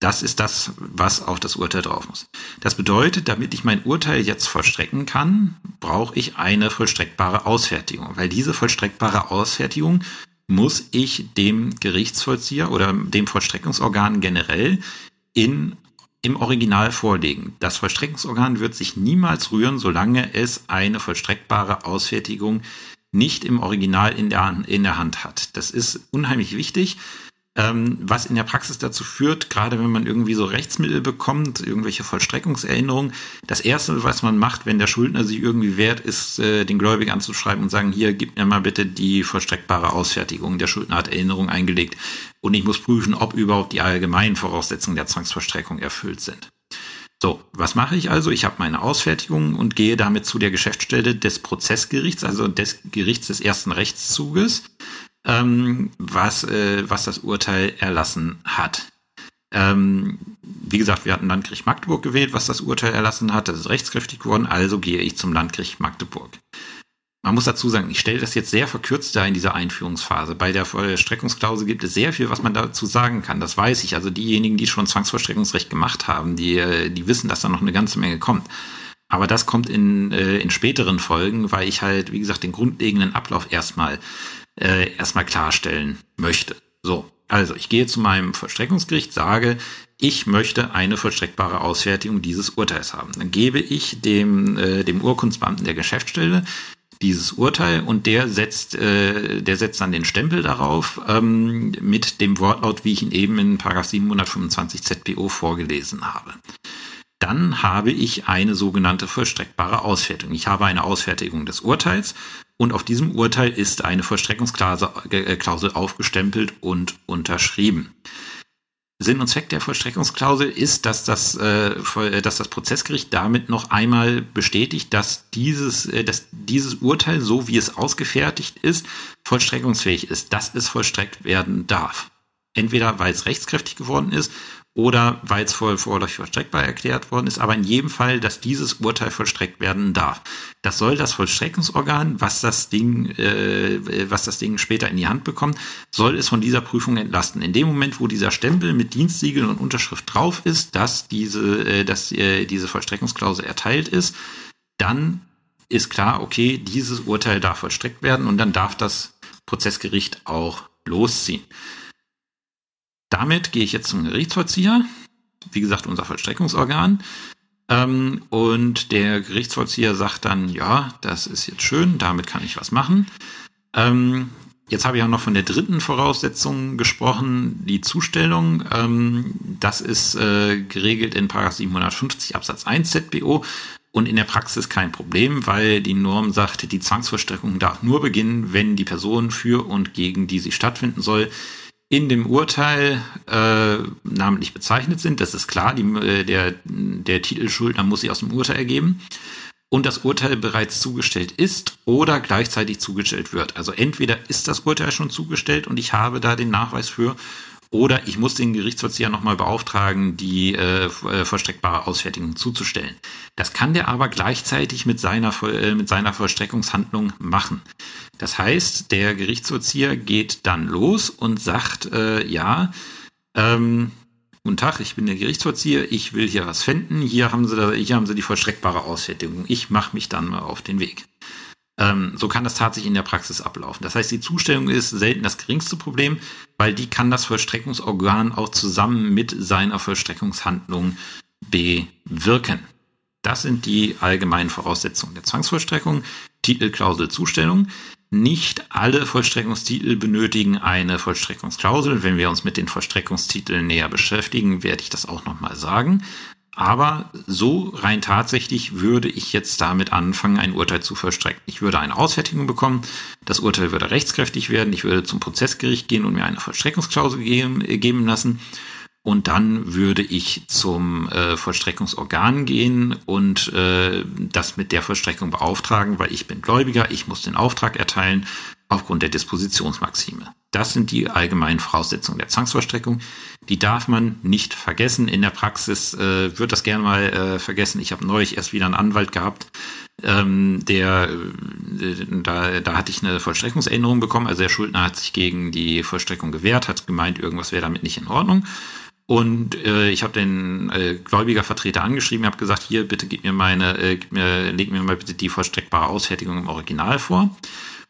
Das ist das, was auf das Urteil drauf muss. Das bedeutet, damit ich mein Urteil jetzt vollstrecken kann, brauche ich eine vollstreckbare Ausfertigung, weil diese vollstreckbare Ausfertigung muss ich dem Gerichtsvollzieher oder dem Vollstreckungsorgan generell in, im Original vorlegen. Das Vollstreckungsorgan wird sich niemals rühren, solange es eine vollstreckbare Ausfertigung nicht im Original in der, in der Hand hat. Das ist unheimlich wichtig ähm, was in der Praxis dazu führt, gerade wenn man irgendwie so Rechtsmittel bekommt, irgendwelche Vollstreckungserinnerungen, das Erste, was man macht, wenn der Schuldner sich irgendwie wehrt, ist, äh, den Gläubigen anzuschreiben und sagen, hier, gib mir mal bitte die vollstreckbare Ausfertigung. Der Schuldner hat Erinnerungen eingelegt und ich muss prüfen, ob überhaupt die allgemeinen Voraussetzungen der Zwangsvollstreckung erfüllt sind. So, was mache ich also? Ich habe meine Ausfertigung und gehe damit zu der Geschäftsstelle des Prozessgerichts, also des Gerichts des ersten Rechtszuges, ähm, was, äh, was das Urteil erlassen hat. Ähm, wie gesagt, wir hatten Landgericht Magdeburg gewählt, was das Urteil erlassen hat. Das ist rechtskräftig geworden, also gehe ich zum Landgericht Magdeburg. man muss dazu sagen, ich stelle das jetzt sehr verkürzt da in dieser Einführungsphase. Bei der Vollstreckungsklausel gibt es sehr viel, was man dazu sagen kann. Das weiß ich. Also diejenigen, die schon Zwangsvollstreckungsrecht gemacht haben, die, äh, die wissen, dass da noch eine ganze Menge kommt. Aber das kommt in, äh, in späteren Folgen, weil ich halt, wie gesagt, den grundlegenden Ablauf erstmal äh, erstmal klarstellen möchte. So, also ich gehe zu meinem Vollstreckungsgericht, sage, ich möchte eine vollstreckbare Ausfertigung dieses Urteils haben. Dann gebe ich dem, äh, dem Urkundsbeamten der Geschäftsstelle dieses Urteil und der setzt, äh, der setzt dann den Stempel darauf ähm, mit dem Wortlaut, wie ich ihn eben in 725 ZPO vorgelesen habe. Dann habe ich eine sogenannte vollstreckbare Ausfertigung. Ich habe eine Ausfertigung des Urteils und auf diesem Urteil ist eine Vollstreckungsklausel äh, aufgestempelt und unterschrieben. Sinn und Zweck der Vollstreckungsklausel ist, dass das, äh, dass das Prozessgericht damit noch einmal bestätigt, dass dieses, äh, dass dieses Urteil, so wie es ausgefertigt ist, vollstreckungsfähig ist, dass es vollstreckt werden darf. Entweder weil es rechtskräftig geworden ist oder weil es voll vorläufig vollstreckbar erklärt worden ist, aber in jedem Fall, dass dieses Urteil vollstreckt werden darf. Das soll das Vollstreckungsorgan, was das Ding, äh, was das Ding später in die Hand bekommt, soll es von dieser Prüfung entlasten. In dem Moment, wo dieser Stempel mit Dienstsiegel und Unterschrift drauf ist, dass diese, äh, dass äh, diese Vollstreckungsklausel erteilt ist, dann ist klar, okay, dieses Urteil darf vollstreckt werden und dann darf das Prozessgericht auch losziehen. Damit gehe ich jetzt zum Gerichtsvollzieher, wie gesagt, unser Vollstreckungsorgan. Ähm, und der Gerichtsvollzieher sagt dann, ja, das ist jetzt schön, damit kann ich was machen. Ähm, jetzt habe ich auch noch von der dritten Voraussetzung gesprochen, die Zustellung. Ähm, das ist äh, geregelt in 750 Absatz 1 ZBO und in der Praxis kein Problem, weil die Norm sagt, die Zwangsvollstreckung darf nur beginnen, wenn die Person für und gegen die sie stattfinden soll, in dem Urteil äh, namentlich bezeichnet sind. Das ist klar, die, äh, der, der Titelschuldner muss sich aus dem Urteil ergeben und das Urteil bereits zugestellt ist oder gleichzeitig zugestellt wird. Also entweder ist das Urteil schon zugestellt und ich habe da den Nachweis für oder ich muss den Gerichtsvollzieher nochmal beauftragen, die äh, äh, vollstreckbare Ausfertigung zuzustellen. Das kann der aber gleichzeitig mit seiner, äh, mit seiner Vollstreckungshandlung machen. Das heißt, der Gerichtsvollzieher geht dann los und sagt, äh, ja, ähm, Guten Tag, ich bin der Gerichtsvollzieher, ich will hier was finden, hier haben Sie, hier haben Sie die vollstreckbare Ausfertigung. Ich mache mich dann mal auf den Weg. Ähm, so kann das tatsächlich in der Praxis ablaufen. Das heißt, die Zustellung ist selten das geringste Problem, weil die kann das Vollstreckungsorgan auch zusammen mit seiner Vollstreckungshandlung bewirken. Das sind die allgemeinen Voraussetzungen der Zwangsvollstreckung. Titelklausel Zustellung. Nicht alle Vollstreckungstitel benötigen eine Vollstreckungsklausel. Wenn wir uns mit den Vollstreckungstiteln näher beschäftigen, werde ich das auch nochmal sagen. Aber so rein tatsächlich würde ich jetzt damit anfangen, ein Urteil zu vollstrecken. Ich würde eine Ausfertigung bekommen, das Urteil würde rechtskräftig werden, ich würde zum Prozessgericht gehen und mir eine Vollstreckungsklausel geben, lassen. Und dann würde ich zum äh, Vollstreckungsorgan gehen und äh, das mit der Vollstreckung beauftragen, weil ich bin Gläubiger, ich muss den Auftrag erteilen aufgrund der Dispositionsmaxime. Das sind die allgemeinen Voraussetzungen der Zwangsvollstreckung. Die darf man nicht vergessen. In der Praxis äh, wird das gerne mal äh, vergessen. Ich habe neulich erst wieder einen Anwalt gehabt, ähm, der äh, da, da hatte ich eine Vollstreckungsänderung bekommen. Also der Schuldner hat sich gegen die Vollstreckung gewehrt, hat gemeint, irgendwas wäre damit nicht in Ordnung. Und äh, ich habe den äh, Gläubigervertreter angeschrieben, habe gesagt, hier bitte gib mir meine, äh, gib mir, leg mir mal bitte die vollstreckbare Ausfertigung im Original vor.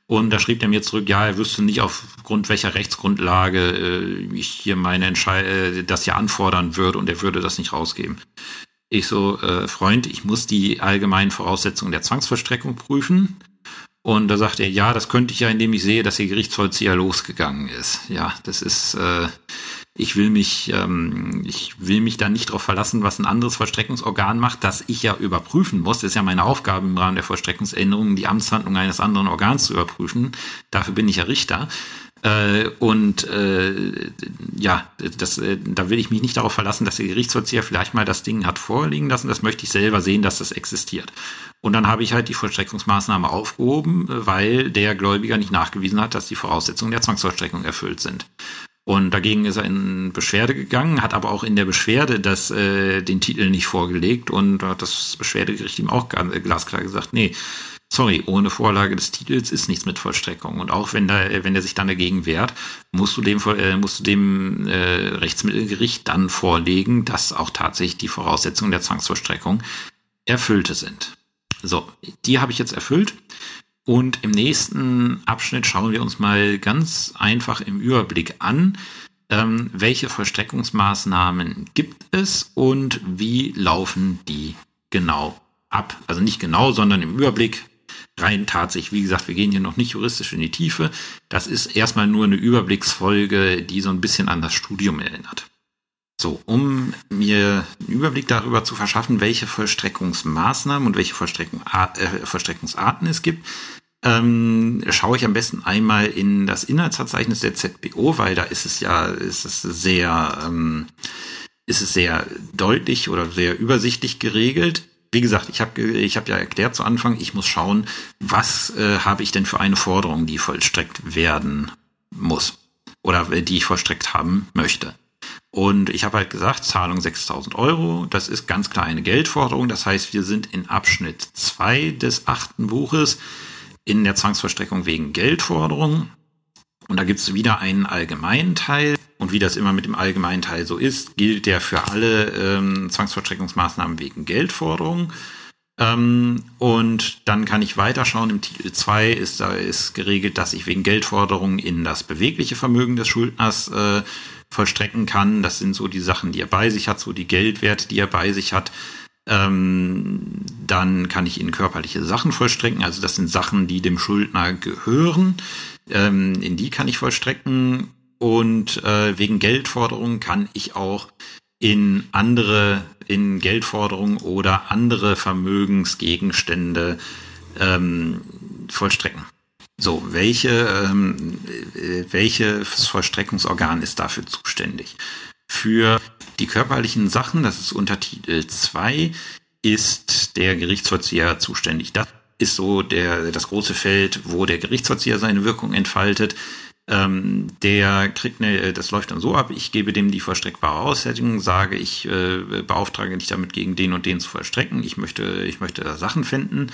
Und da schrieb er mir zurück, ja, er wüsste nicht, aufgrund welcher Rechtsgrundlage äh, ich hier meine Entscheidung, äh, das hier anfordern würde und er würde das nicht rausgeben. Ich so, äh, Freund, ich muss die allgemeinen Voraussetzungen der Zwangsvollstreckung prüfen. Und da sagt er, ja, das könnte ich ja, indem ich sehe, dass der Gerichtsvollzieher losgegangen ist. Ja, das ist, äh, ich will mich, ähm, ich will mich da nicht darauf verlassen, was ein anderes Vollstreckungsorgan macht, das ich ja überprüfen muss. Das ist ja meine Aufgabe im Rahmen der Vollstreckungsänderung, die Amtshandlung eines anderen Organs zu überprüfen. Dafür bin ich ja Richter. Äh, und äh, ja, das, äh, da will ich mich nicht darauf verlassen, dass der Gerichtsvollzieher vielleicht mal das Ding hat vorliegen lassen. Das möchte ich selber sehen, dass das existiert. Und dann habe ich halt die Vollstreckungsmaßnahme aufgehoben, weil der Gläubiger nicht nachgewiesen hat, dass die Voraussetzungen der Zwangsvollstreckung erfüllt sind. Und dagegen ist er in Beschwerde gegangen, hat aber auch in der Beschwerde das, äh, den Titel nicht vorgelegt und hat das Beschwerdegericht ihm auch glasklar gesagt, nee, sorry, ohne Vorlage des Titels ist nichts mit Vollstreckung. Und auch wenn da, wenn der sich dann dagegen wehrt, musst du dem, äh, musst du dem äh, Rechtsmittelgericht dann vorlegen, dass auch tatsächlich die Voraussetzungen der Zwangsvollstreckung erfüllte sind. So, die habe ich jetzt erfüllt. Und im nächsten Abschnitt schauen wir uns mal ganz einfach im Überblick an, ähm, welche Vollstreckungsmaßnahmen gibt es und wie laufen die genau ab. Also nicht genau, sondern im Überblick rein tatsächlich. Wie gesagt, wir gehen hier noch nicht juristisch in die Tiefe. Das ist erstmal nur eine Überblicksfolge, die so ein bisschen an das Studium erinnert. So, um mir einen Überblick darüber zu verschaffen, welche Vollstreckungsmaßnahmen und welche Vollstreckung, äh, Vollstreckungsarten es gibt, ähm, schaue ich am besten einmal in das Inhaltsverzeichnis der ZBO, weil da ist es ja, ist es sehr, ähm, ist es sehr deutlich oder sehr übersichtlich geregelt wie gesagt, ich habe ich hab ja erklärt zu Anfang, ich muss schauen, was äh, habe ich denn für eine Forderung, die vollstreckt werden muss oder äh, die ich vollstreckt haben möchte. Und ich habe halt gesagt, Zahlung 6000 Euro, das ist ganz klar eine Geldforderung. Das heißt, wir sind in Abschnitt 2 des achten Buches in der Zwangsvollstreckung wegen Geldforderung. Und da gibt es wieder einen allgemeinen Teil. Und wie das immer mit dem allgemeinen Teil so ist, gilt der für alle ähm, Zwangsvollstreckungsmaßnahmen wegen Geldforderung. Ähm, und dann kann ich weiterschauen. Im Titel 2 ist da ist geregelt, dass ich wegen Geldforderung in das bewegliche Vermögen des Schuldners äh, vollstrecken kann. Das sind so die Sachen, die er bei sich hat, so die Geldwerte, die er bei sich hat. Ähm, dann kann ich in körperliche Sachen vollstrecken. Also das sind Sachen, die dem Schuldner gehören. Ähm, in die kann ich vollstrecken und äh, wegen Geldforderungen kann ich auch in andere, in Geldforderungen oder andere Vermögensgegenstände ähm, vollstrecken. So, welche, ähm, äh, welches Vollstreckungsorgan ist dafür zuständig? Für die körperlichen Sachen, das ist Untertitel 2, ist der Gerichtsvollzieher zuständig. Das ist so der, das große Feld, wo der Gerichtsvollzieher seine Wirkung entfaltet. Ähm, der kriegt eine, das läuft dann so ab, ich gebe dem die vollstreckbare Aussättigung, sage, ich äh, beauftrage dich damit gegen den und den zu vollstrecken, ich möchte, ich möchte da Sachen finden.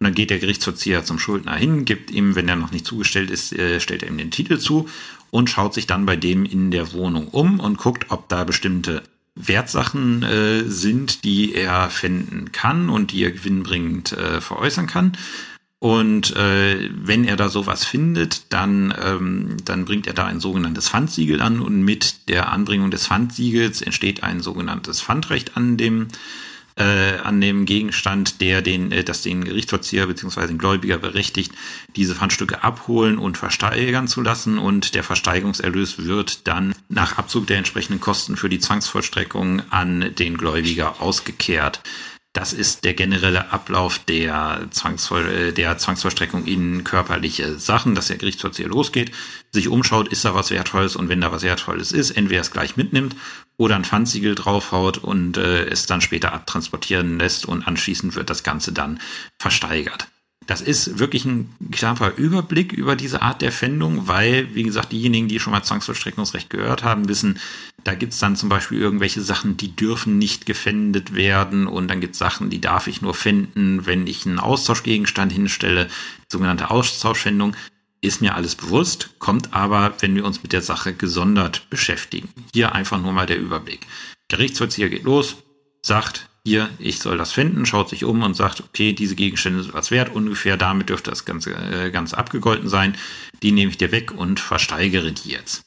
Und dann geht der Gerichtsvollzieher zum Schuldner hin, gibt ihm, wenn er noch nicht zugestellt ist, äh, stellt er ihm den Titel zu und schaut sich dann bei dem in der Wohnung um und guckt, ob da bestimmte Wertsachen äh, sind, die er finden kann und die er gewinnbringend äh, veräußern kann. Und äh, wenn er da sowas findet, dann, ähm, dann bringt er da ein sogenanntes Pfandsiegel an und mit der Anbringung des Pfandsiegels entsteht ein sogenanntes Pfandrecht an dem äh, an dem Gegenstand, der den, äh, das den Gerichtsvollzieher bzw. den Gläubiger berechtigt, diese Pfandstücke abholen und versteigern zu lassen und der Versteigerungserlös wird dann nach Abzug der entsprechenden Kosten für die Zwangsvollstreckung an den Gläubiger ausgekehrt. Das ist der generelle Ablauf der, Zwangsvoll äh, der Zwangsvollstreckung in körperliche Sachen, dass der Gerichtsvollzieher losgeht, sich umschaut, ist da was Wertvolles und wenn da was Wertvolles ist, entweder es gleich mitnimmt oder ein Pfandsiegel draufhaut und äh, es dann später abtransportieren lässt und anschließend wird das Ganze dann versteigert. Das ist wirklich ein knapper Überblick über diese Art der Fändung, weil, wie gesagt, diejenigen, die schon mal Zwangsvollstreckungsrecht gehört haben, wissen, da gibt's dann zum Beispiel irgendwelche Sachen, die dürfen nicht gefändet werden und dann gibt's Sachen, die darf ich nur finden, wenn ich einen Austauschgegenstand hinstelle, sogenannte Austauschfändung. Ist mir alles bewusst, kommt aber, wenn wir uns mit der Sache gesondert beschäftigen. Hier einfach nur mal der Überblick. Gerichtsvollzieher geht los, sagt, hier, ich soll das finden, schaut sich um und sagt, okay, diese Gegenstände sind was wert, ungefähr damit dürfte das Ganze, äh, Ganze abgegolten sein. Die nehme ich dir weg und versteigere die jetzt.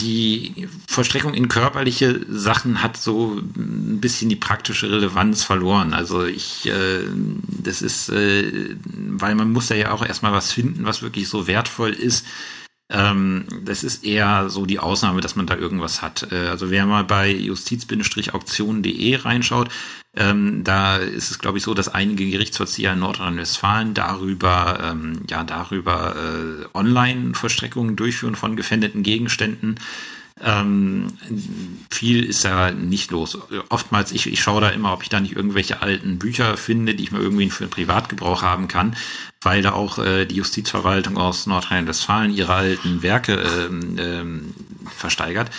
Die Vollstreckung in körperliche Sachen hat so ein bisschen die praktische Relevanz verloren. Also ich, äh, das ist, äh, weil man muss da ja auch erstmal was finden, was wirklich so wertvoll ist ähm, das ist eher so die Ausnahme, dass man da irgendwas hat. Äh, also wer mal bei justiz-auktionen.de reinschaut, ähm, da ist es, glaube ich, so, dass einige Gerichtsvollzieher in Nordrhein-Westfalen darüber, ähm, ja, darüber äh, Online-Vollstreckungen durchführen von gefändeten Gegenständen. Ähm, viel ist da nicht los. Oftmals, ich, ich schaue da immer, ob ich da nicht irgendwelche alten Bücher finde, die ich mir irgendwie für Privatgebrauch haben kann, weil da auch äh, die Justizverwaltung aus Nordrhein-Westfalen ihre alten Werke ähm, ähm, versteigert.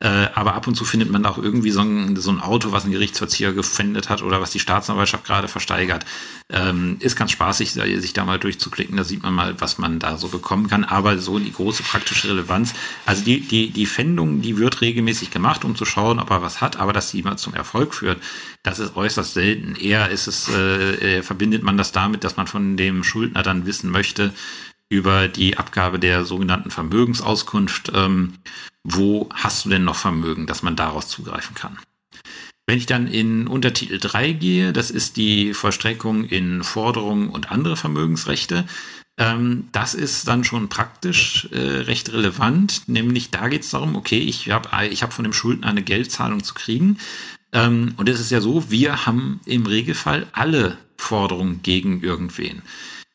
Äh, aber ab und zu findet man auch irgendwie so ein, so ein Auto, was ein Gerichtsverzieher gefändet hat oder was die Staatsanwaltschaft gerade versteigert. Ähm, ist ganz spaßig, sich da mal durchzuklicken. Da sieht man mal, was man da so bekommen kann. Aber so die große praktische Relevanz. Also die, die, die Fändung, die wird regelmäßig gemacht, um zu schauen, ob er was hat. Aber dass die mal zum Erfolg führt, das ist äußerst selten. Eher ist es, äh, äh verbindet man das damit, dass man von dem Schuldner dann wissen möchte, über die Abgabe der sogenannten Vermögensauskunft. Ähm, wo hast du denn noch Vermögen, dass man daraus zugreifen kann? Wenn ich dann in Untertitel 3 gehe, das ist die Vollstreckung in Forderungen und andere Vermögensrechte, ähm, das ist dann schon praktisch äh, recht relevant, nämlich da geht es darum, okay, ich habe ich hab von dem Schuldner eine Geldzahlung zu kriegen. Ähm, und es ist ja so, wir haben im Regelfall alle Forderungen gegen irgendwen.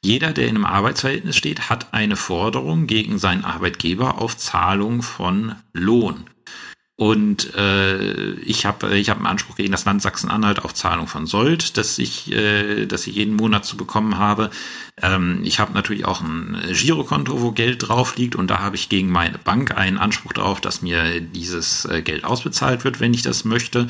Jeder, der in einem Arbeitsverhältnis steht, hat eine Forderung gegen seinen Arbeitgeber auf Zahlung von Lohn. Und äh, ich habe ich hab einen Anspruch gegen das Land Sachsen-Anhalt auf Zahlung von Sold, dass ich, äh, dass ich jeden Monat zu bekommen habe. Ähm, ich habe natürlich auch ein Girokonto, wo Geld drauf liegt und da habe ich gegen meine Bank einen Anspruch darauf, dass mir dieses äh, Geld ausbezahlt wird, wenn ich das möchte.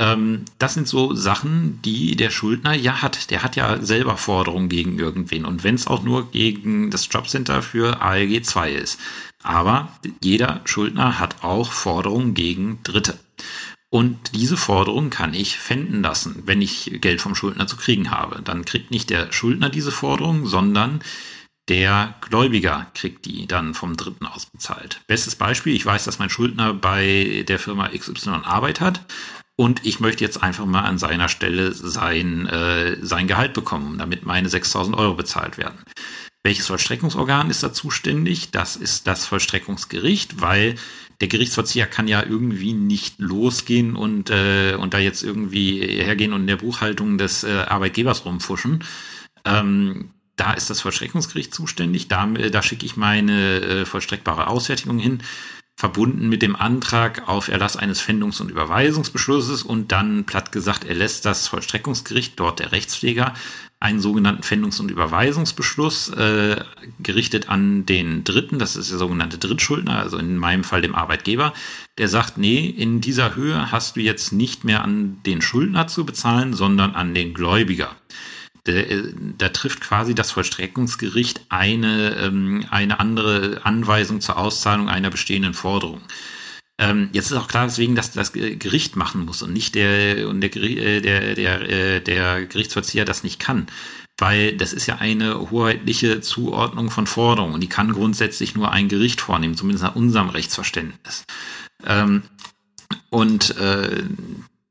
Ähm, das sind so Sachen, die der Schuldner ja hat. Der hat ja selber Forderungen gegen irgendwen. Und wenn es auch nur gegen das Jobcenter für ALG 2 ist. Aber jeder Schuldner hat auch Forderungen gegen Dritte. Und diese Forderung kann ich fänden lassen, wenn ich Geld vom Schuldner zu kriegen habe. Dann kriegt nicht der Schuldner diese Forderung, sondern der Gläubiger kriegt die dann vom Dritten ausbezahlt. Bestes Beispiel, ich weiß, dass mein Schuldner bei der Firma XY Arbeit hat und ich möchte jetzt einfach mal an seiner Stelle sein, äh, sein Gehalt bekommen, damit meine 6000 Euro bezahlt werden. Welches Vollstreckungsorgan ist da zuständig? Das ist das Vollstreckungsgericht, weil der Gerichtsverzieher kann ja irgendwie nicht losgehen und, äh, und da jetzt irgendwie hergehen und in der Buchhaltung des äh, Arbeitgebers rumfuschen. Ähm, da ist das Vollstreckungsgericht zuständig. Da, da schicke ich meine äh, vollstreckbare Ausfertigung hin verbunden mit dem Antrag auf Erlass eines Fändungs- und Überweisungsbeschlusses und dann platt gesagt erlässt das Vollstreckungsgericht, dort der Rechtspfleger, einen sogenannten Fändungs- und Überweisungsbeschluss äh, gerichtet an den Dritten, das ist der sogenannte Drittschuldner, also in meinem Fall dem Arbeitgeber, der sagt, nee, in dieser Höhe hast du jetzt nicht mehr an den Schuldner zu bezahlen, sondern an den Gläubiger da trifft quasi das Vollstreckungsgericht eine, ähm, eine andere Anweisung zur Auszahlung einer bestehenden Forderung. Ähm, jetzt ist auch klar, deswegen, dass das Gericht machen muss und nicht der, und der, äh, der, der, äh, der Gerichtsvollzieher das nicht kann. Weil das ist ja eine hoheitliche Zuordnung von Forderungen und die kann grundsätzlich nur ein Gericht vornehmen, zumindest nach unserem Rechtsverständnis. Ähm, und äh,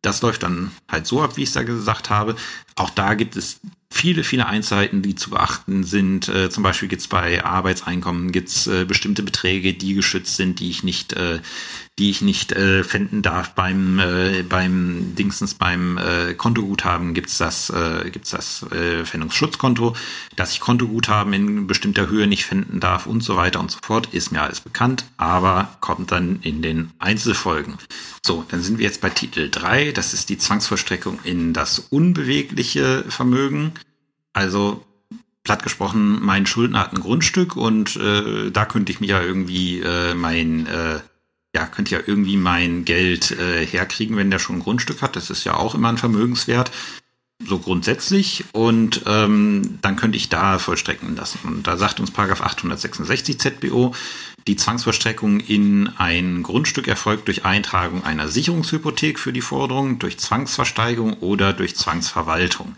das läuft dann halt so ab, wie ich es da gesagt habe. Auch da gibt es viele, viele Einzelheiten, die zu beachten sind. Äh, zum Beispiel gibt es bei Arbeitseinkommen gibt's, äh, bestimmte Beträge, die geschützt sind, die ich nicht, äh, die ich nicht äh, finden darf. Beim äh, beim Dingsens beim äh, Kontoguthaben gibt's das äh, gibt's das äh, Fendungsschutzkonto, dass ich Kontoguthaben in bestimmter Höhe nicht finden darf und so weiter und so fort. Ist mir alles bekannt, aber kommt dann in den Einzelfolgen. So, dann sind wir jetzt bei Titel 3. Das ist die Zwangsvollstreckung in das unbewegliche Vermögen. Also platt gesprochen, mein Schuldner hat ein Grundstück und äh, da könnte ich mir ja irgendwie äh, mein äh, ja, könnte ja irgendwie mein Geld äh, herkriegen, wenn der schon ein Grundstück hat. Das ist ja auch immer ein Vermögenswert, so grundsätzlich. Und ähm, dann könnte ich da vollstrecken lassen. Und da sagt uns Paragraph 866 ZBO, die Zwangsvollstreckung in ein Grundstück erfolgt durch Eintragung einer Sicherungshypothek für die Forderung, durch Zwangsversteigerung oder durch Zwangsverwaltung.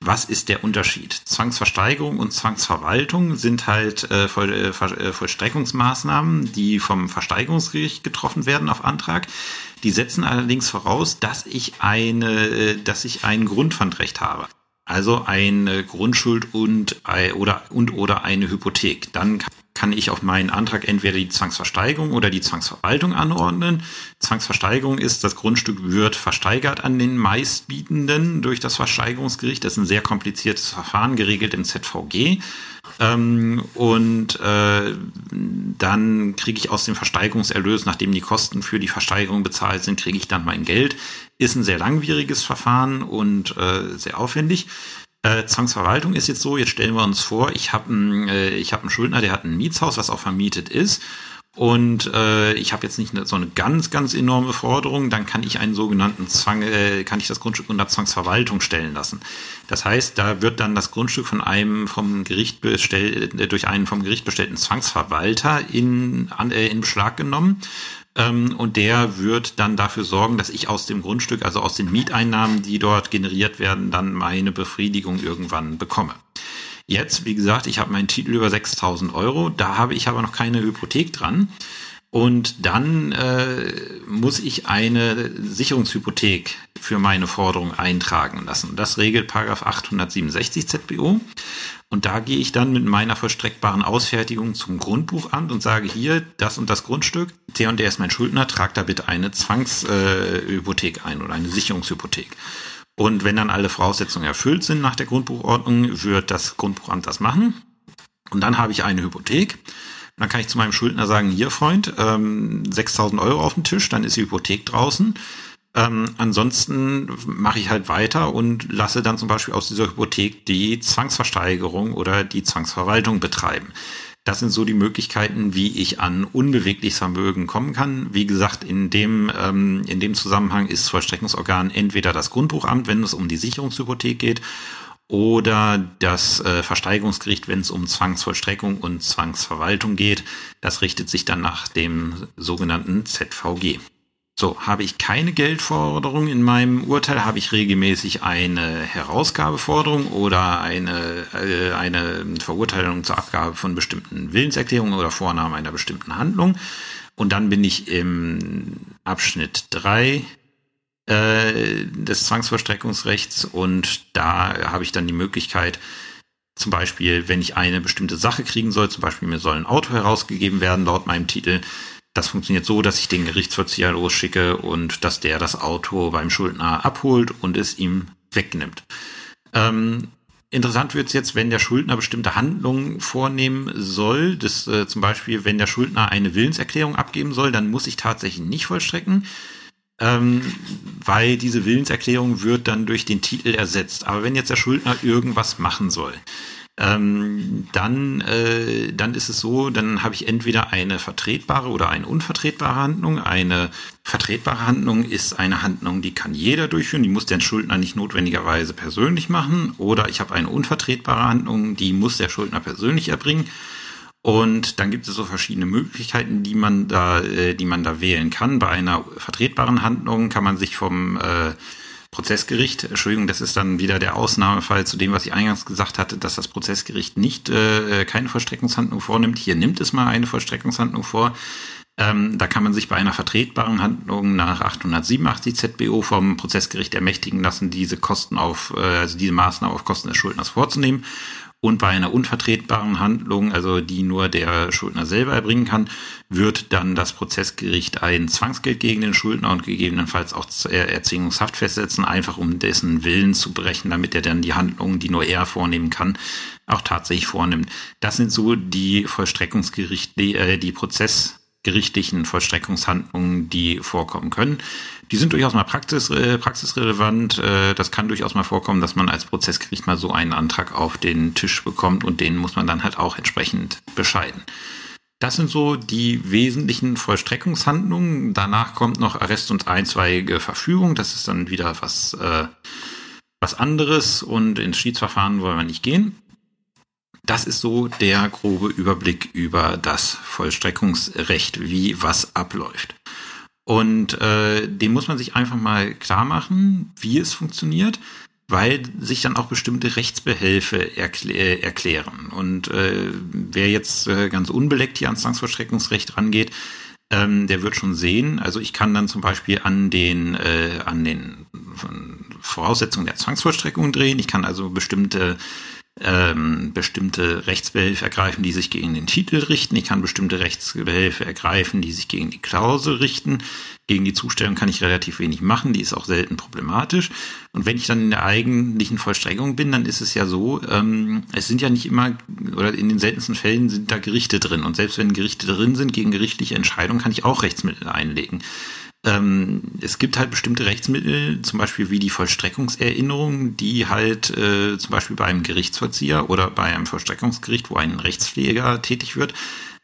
Was ist der Unterschied? Zwangsversteigerung und Zwangsverwaltung sind halt äh, Voll, äh, äh, Vollstreckungsmaßnahmen, die vom Versteigerungsgericht getroffen werden auf Antrag. Die setzen allerdings voraus, dass ich eine, äh, dass ich ein Grundpfandrecht habe. Also eine Grundschuld und oder und oder eine Hypothek. Dann kann ich auf meinen Antrag entweder die Zwangsversteigerung oder die Zwangsverwaltung anordnen. Zwangsversteigerung ist, das Grundstück wird versteigert an den Meistbietenden durch das Versteigerungsgericht. Das ist ein sehr kompliziertes Verfahren, geregelt im ZVG. Ähm, und äh, dann kriege ich aus dem Versteigerungserlös, nachdem die Kosten für die Versteigerung bezahlt sind, kriege ich dann mein Geld. Ist ein sehr langwieriges Verfahren und äh, sehr aufwendig. Äh, Zwangsverwaltung ist jetzt so, jetzt stellen wir uns vor, ich habe einen, äh, hab einen Schuldner, der hat ein Mietshaus, was auch vermietet ist. und äh, ich habe jetzt nicht so eine ganz, ganz enorme Forderung, dann kann ich einen sogenannten Zwang, äh, kann ich das Grundstück unter Zwangsverwaltung stellen lassen. Das heißt, da wird dann das Grundstück von einem vom Gericht bestellt, äh, durch einen vom Gericht bestellten Zwangsverwalter in, an, äh, in Beschlag genommen. Ähm, und der wird dann dafür sorgen, dass ich aus dem Grundstück, also aus den Mieteinnahmen, die dort generiert werden, dann meine Befriedigung irgendwann bekomme. Jetzt, wie gesagt, ich habe meinen Titel über 6000 Euro, da habe ich aber noch keine Hypothek dran. Und dann äh, muss ich eine Sicherungshypothek für meine Forderung eintragen lassen. Das regelt Paragraph 867 ZBO. Und da gehe ich dann mit meiner vollstreckbaren Ausfertigung zum Grundbuchamt und sage hier, das und das Grundstück, der und der ist mein Schuldner, trag da bitte eine Zwangshypothek äh, ein oder eine Sicherungshypothek. Und wenn dann alle Voraussetzungen erfüllt sind nach der Grundbuchordnung, wird das Grundbuchamt das machen. Und dann habe ich eine Hypothek. Dann kann ich zu meinem Schuldner sagen, hier Freund, ähm, 6.000 Euro auf dem Tisch, dann ist die Hypothek draußen. Ähm, ansonsten mache ich halt weiter und lasse dann zum Beispiel aus dieser Hypothek die Zwangsversteigerung oder die Zwangsverwaltung betreiben. Das sind so die Möglichkeiten, wie ich an unbewegliches Vermögen kommen kann. Wie gesagt, in dem, ähm, in dem Zusammenhang ist Vollstreckungsorgan entweder das Grundbuchamt, wenn es um die Sicherungshypothek geht, oder das äh, Versteigerungsgericht, wenn es um Zwangsvollstreckung und Zwangsverwaltung geht. Das richtet sich dann nach dem sogenannten ZVG. So, habe ich keine Geldforderung in meinem Urteil, habe ich regelmäßig eine Herausgabeforderung oder eine, äh, eine Verurteilung zur Abgabe von bestimmten Willenserklärungen oder Vornahme einer bestimmten Handlung. Und dann bin ich im Abschnitt drei äh, des Zwangsvollstreckungsrechts und da habe ich dann die Möglichkeit, zum Beispiel, wenn ich eine bestimmte Sache kriegen soll, zum Beispiel mir soll ein Auto herausgegeben werden laut meinem Titel, das funktioniert so, dass ich den Gerichtsvollzieher losschicke und dass der das Auto beim Schuldner abholt und es ihm wegnimmt. Ähm, interessant wird es jetzt, wenn der Schuldner bestimmte Handlungen vornehmen soll. Das, äh, zum Beispiel, wenn der Schuldner eine Willenserklärung abgeben soll, dann muss ich tatsächlich nicht vollstrecken, ähm, weil diese Willenserklärung wird dann durch den Titel ersetzt. Aber wenn jetzt der Schuldner irgendwas machen soll, ähm, dann, äh, dann ist es so, dann habe ich entweder eine vertretbare oder eine unvertretbare Handlung. Eine vertretbare Handlung ist eine Handlung, die kann jeder durchführen, die muss der Schuldner nicht notwendigerweise persönlich machen. Oder ich habe eine unvertretbare Handlung, die muss der Schuldner persönlich erbringen. Und dann gibt es so verschiedene Möglichkeiten, die man da, äh, die man da wählen kann. Bei einer vertretbaren Handlung kann man sich vom äh, Prozessgericht, Entschuldigung, das ist dann wieder der Ausnahmefall zu dem, was ich eingangs gesagt hatte, dass das Prozessgericht nicht äh, keine Vollstreckungshandlung vornimmt. Hier nimmt es mal eine Vollstreckungshandlung vor. Ähm, da kann man sich bei einer vertretbaren Handlung nach 887 ZBO vom Prozessgericht ermächtigen lassen, diese Kosten auf, äh, also diese Maßnahme auf Kosten des Schuldners vorzunehmen. Und bei einer unvertretbaren Handlung, also die nur der Schuldner selber erbringen kann, wird dann das Prozessgericht ein Zwangsgeld gegen den Schuldner und gegebenenfalls auch Erziehungshaft festsetzen, einfach um dessen Willen zu brechen, damit er dann die Handlungen, die nur er vornehmen kann, auch tatsächlich vornimmt. Das sind so die Vollstreckungsgerichte, äh, die Prozess gerichtlichen Vollstreckungshandlungen, die vorkommen können. Die sind durchaus mal praxis, äh, praxisrelevant. Äh, das kann durchaus mal vorkommen, dass man als Prozessgericht mal so einen Antrag auf den Tisch bekommt und den muss man dann halt auch entsprechend bescheiden. Das sind so die wesentlichen Vollstreckungshandlungen. Danach kommt noch Arrest und einzweige Verfügung. Das ist dann wieder was, äh, was anderes und ins Schiedsverfahren wollen wir nicht gehen. Das ist so der grobe Überblick über das Vollstreckungsrecht, wie was abläuft. Und äh, dem muss man sich einfach mal klar machen, wie es funktioniert, weil sich dann auch bestimmte Rechtsbehelfe erklä erklären. Und äh, wer jetzt äh, ganz unbeleckt hier ans Zwangsvollstreckungsrecht rangeht, ähm, der wird schon sehen. Also ich kann dann zum Beispiel an den äh, an den Voraussetzungen der Zwangsvollstreckung drehen. Ich kann also bestimmte ähm, bestimmte Rechtsbehelfe ergreifen, die sich gegen den Titel richten. Ich kann bestimmte Rechtsbehelfe ergreifen, die sich gegen die Klausel richten. Gegen die Zustellung kann ich relativ wenig machen, die ist auch selten problematisch. Und wenn ich dann in der eigentlichen Vollstreckung bin, dann ist es ja so, ähm, es sind ja nicht immer, oder in den seltensten Fällen sind da Gerichte drin. Und selbst wenn Gerichte drin sind, gegen gerichtliche Entscheidungen kann ich auch Rechtsmittel einlegen ähm, es gibt halt bestimmte Rechtsmittel, zum Beispiel wie die Vollstreckungserinnerung, die halt äh, zum Beispiel bei einem Gerichtsverzieher oder bei einem Vollstreckungsgericht, wo ein Rechtspfleger tätig wird,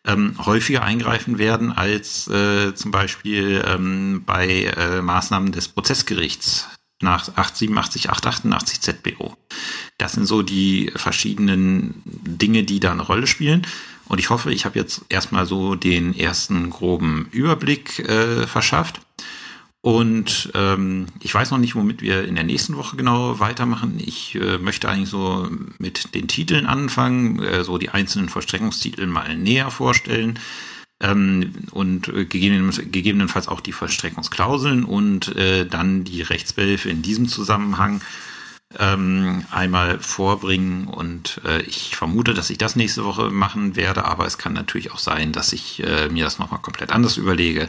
ähm, häufiger eingreifen werden als äh, zum Beispiel ähm, bei äh, Maßnahmen des Prozessgerichts nach 887, 888 ZBO. Das sind so die verschiedenen Dinge, die da eine Rolle spielen. Und ich hoffe, ich habe jetzt erstmal so den ersten groben Überblick äh, verschafft. Und ähm, ich weiß noch nicht, womit wir in der nächsten Woche genau weitermachen. Ich äh, möchte eigentlich so mit den Titeln anfangen, äh, so die einzelnen Vollstreckungstitel mal näher vorstellen ähm, und äh, gegebenenfalls auch die Vollstreckungsklauseln und äh, dann die Rechtsbehelfe in diesem Zusammenhang ähm, einmal vorbringen. Und äh, ich vermute, dass ich das nächste Woche machen werde, aber es kann natürlich auch sein, dass ich äh, mir das nochmal komplett anders überlege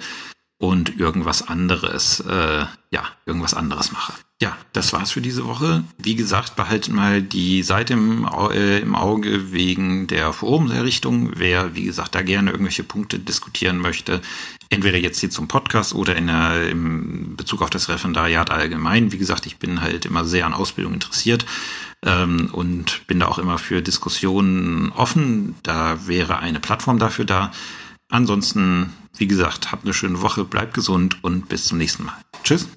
und irgendwas anderes, äh, ja, irgendwas anderes mache. Ja, das war's für diese Woche. Wie gesagt, behalten mal die Seite im, äh, im Auge wegen der Forumserrichtung. Wer, wie gesagt, da gerne irgendwelche Punkte diskutieren möchte, entweder jetzt hier zum Podcast oder in der, im Bezug auf das Referendariat allgemein. Wie gesagt, ich bin halt immer sehr an Ausbildung interessiert ähm, und bin da auch immer für Diskussionen offen. Da wäre eine Plattform dafür da. Ansonsten wie gesagt, habt eine schöne Woche, bleibt gesund und bis zum nächsten Mal. Tschüss.